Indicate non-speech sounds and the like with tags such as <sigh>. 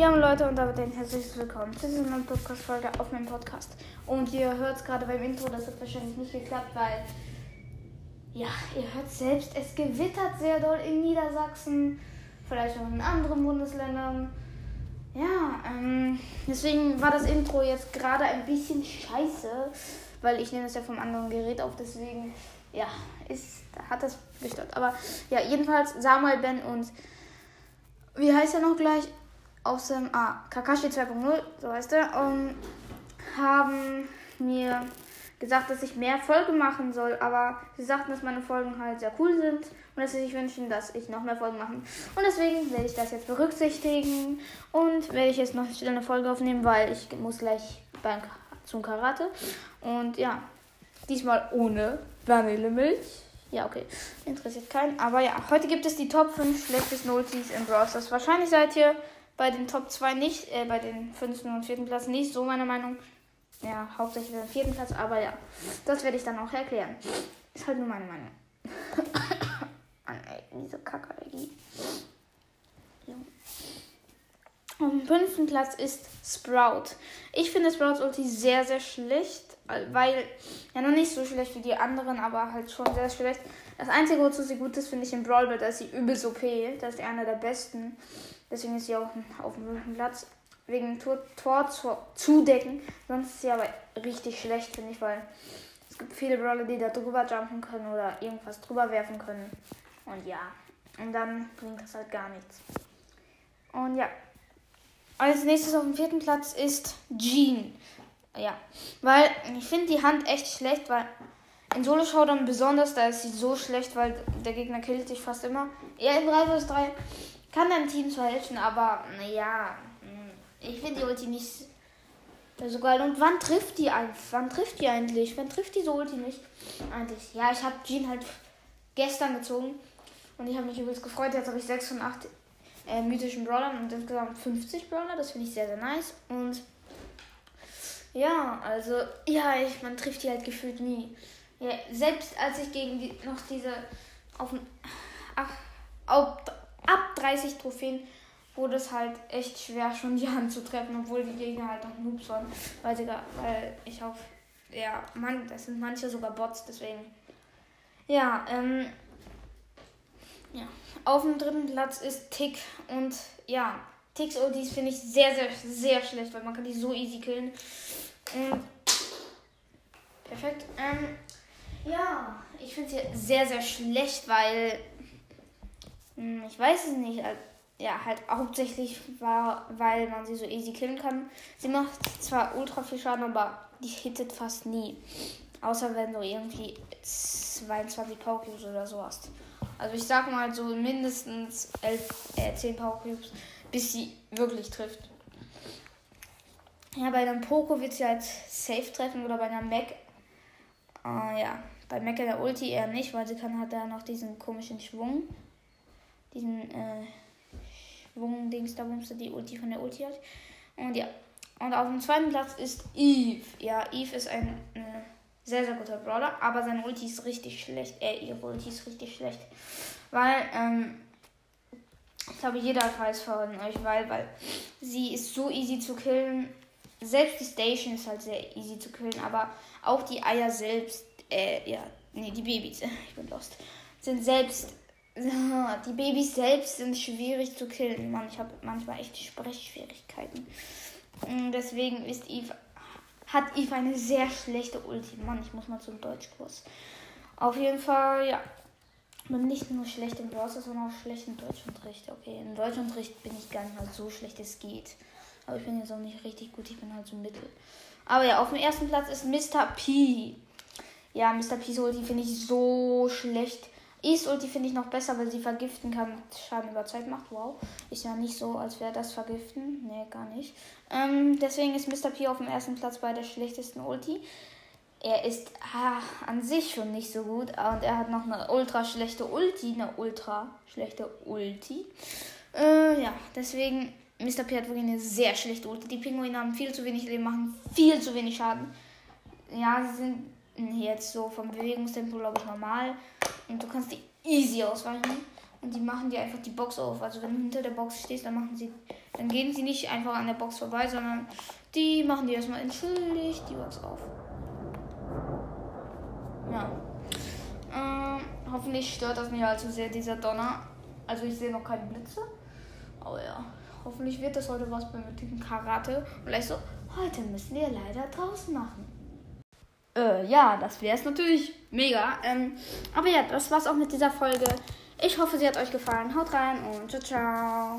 Ja, Leute, und damit ein herzliches Willkommen zu dieser neuen Podcast-Folge auf meinem Podcast. Und ihr hört es gerade beim Intro, das hat wahrscheinlich nicht geklappt, weil, ja, ihr hört selbst, es gewittert sehr doll in Niedersachsen, vielleicht auch in anderen Bundesländern. Ja, ähm, deswegen war das Intro jetzt gerade ein bisschen scheiße, weil ich nehme es ja vom anderen Gerät auf, deswegen, ja, ist, hat das gestört. Aber ja, jedenfalls Samuel, Ben und wie heißt er noch gleich? Aus dem ah, Kakashi 2.0, so heißt er, um, haben mir gesagt, dass ich mehr Folgen machen soll, aber sie sagten, dass meine Folgen halt sehr cool sind und dass sie sich wünschen, dass ich noch mehr Folgen mache. Und deswegen werde ich das jetzt berücksichtigen und werde ich jetzt noch wieder eine Folge aufnehmen, weil ich muss gleich beim, zum Karate. Und ja, diesmal ohne Vanillemilch. Ja, okay. Interessiert keinen. Aber ja, heute gibt es die Top 5 schlechtesten Ultis in Brawl Stars. Wahrscheinlich seid ihr bei den Top 2 nicht, äh, bei den 5. und 4. Platz nicht, so meine Meinung. Ja, hauptsächlich den 4. Platz, aber ja, das werde ich dann auch erklären. Ist halt nur meine Meinung. <coughs> Mann, ey, diese Kackergie. Ja. Dem fünften Platz ist Sprout. Ich finde Sprouts Ulti sehr, sehr schlecht, weil, ja, noch nicht so schlecht wie die anderen, aber halt schon sehr schlecht. Das Einzige, wozu sie gut ist, finde ich in Brawl Ball, da ist sie übelst OP. Das ist einer der besten. Deswegen ist sie auch auf dem fünften Platz. Wegen Tor, Tor zu, zudecken. Sonst ist sie aber richtig schlecht, finde ich, weil es gibt viele Brawler, die da drüber jumpen können oder irgendwas drüber werfen können. Und ja. Und dann bringt das halt gar nichts. Und ja. Als nächstes auf dem vierten Platz ist Jean. Ja. Weil ich finde die Hand echt schlecht, weil in Solo Showdown besonders, da ist sie so schlecht, weil der Gegner killt sich fast immer. Ja, in 3 vs 3 kann deinem Team zwar helfen, aber naja, hm, ich finde die Ulti nicht so geil. Und wann trifft die eigentlich? Wann trifft die eigentlich? Wann trifft die so Ulti nicht? Eigentlich. Ja, ich habe Jean halt gestern gezogen und ich habe mich übelst gefreut. Jetzt habe ich 6 von 8 äh, mythischen Brawlern und insgesamt 50 Brawler. Das finde ich sehr, sehr nice. Und ja, also, ja, ich, man trifft die halt gefühlt nie. Ja, selbst als ich gegen die noch diese auf, ach, auf 30 Trophäen wurde es halt echt schwer, schon die Hand zu treffen, obwohl die Gegner halt noch Noobs waren. Weil, da, weil ich auch, ja, man, das sind manche sogar Bots, deswegen. Ja, ähm, ja. Auf dem dritten Platz ist Tick und ja, Ticks Ultis finde ich sehr, sehr, sehr schlecht, weil man kann die so easy killen. Und perfekt. Ähm, ja, ich finde sie sehr, sehr schlecht, weil ich weiß es nicht. Ja, halt hauptsächlich war, weil man sie so easy killen kann. Sie macht zwar ultra viel Schaden, aber die hittet fast nie. Außer wenn du irgendwie 22 Power oder so hast. Also ich sag mal so mindestens 11, äh, 10 Power bis sie wirklich trifft. Ja, bei einem Poco wird sie halt safe treffen oder bei einer Mac. Äh, ja, bei Mac in der Ulti eher nicht, weil sie kann halt da noch diesen komischen Schwung diesen äh, Schwung-Dings da bumste die Ulti von der Ulti hat. Und ja. Und auf dem zweiten Platz ist Eve. Ja, Eve ist ein äh, sehr, sehr guter Brawler, aber seine Ulti ist richtig schlecht. Äh, ihre Ulti ist richtig schlecht. Weil, ähm, ich glaube, jeder weiß von euch, weil, weil sie ist so easy zu killen. Selbst die Station ist halt sehr easy zu killen, aber auch die Eier selbst, äh, ja, nee, die Babys, <laughs> ich bin lost, sind selbst <laughs> die Babys selbst sind schwierig zu killen. Mann, ich habe manchmal echt Sprechschwierigkeiten. Mm, deswegen ist Eve, hat Eve eine sehr schlechte Ulti. Mann, ich muss mal zum Deutschkurs. Auf jeden Fall, ja. Bin nicht nur schlecht im Browser, sondern auch schlecht im Deutschunterricht. Okay, im Deutschunterricht bin ich gar nicht mal so schlecht, es geht. Aber ich bin jetzt auch nicht richtig gut, ich bin halt so mittel. Aber ja, auf dem ersten Platz ist Mr. P. Ja, Mr. P's Ulti finde ich so schlecht. Is Ulti finde ich noch besser, weil sie vergiften kann, Schaden über Zeit macht. Wow. Ist ja nicht so, als wäre das vergiften. Nee, gar nicht. Ähm, deswegen ist Mr. P auf dem ersten Platz bei der schlechtesten Ulti. Er ist ah, an sich schon nicht so gut. Und er hat noch eine ultra schlechte Ulti. Eine ultra schlechte Ulti. Äh, ja, deswegen, Mr. P hat wirklich eine sehr schlechte Ulti. Die Pinguine haben viel zu wenig Leben, machen viel zu wenig Schaden. Ja, sie sind jetzt so vom Bewegungstempo, glaube ich, normal. Und du kannst die easy ausweichen. Und die machen dir einfach die Box auf. Also wenn du hinter der Box stehst, dann machen sie, dann gehen sie nicht einfach an der Box vorbei, sondern die machen dir erstmal entschuldigt die Box auf. Ja. Ähm, hoffentlich stört das nicht allzu sehr, dieser Donner. Also ich sehe noch keine Blitze. Aber ja, hoffentlich wird das heute was beim Karate. Und gleich so, heute müssen wir leider draußen machen. Äh, ja, das wäre es natürlich mega. Ähm, aber ja, das war's auch mit dieser Folge. Ich hoffe, sie hat euch gefallen. Haut rein und ciao, ciao.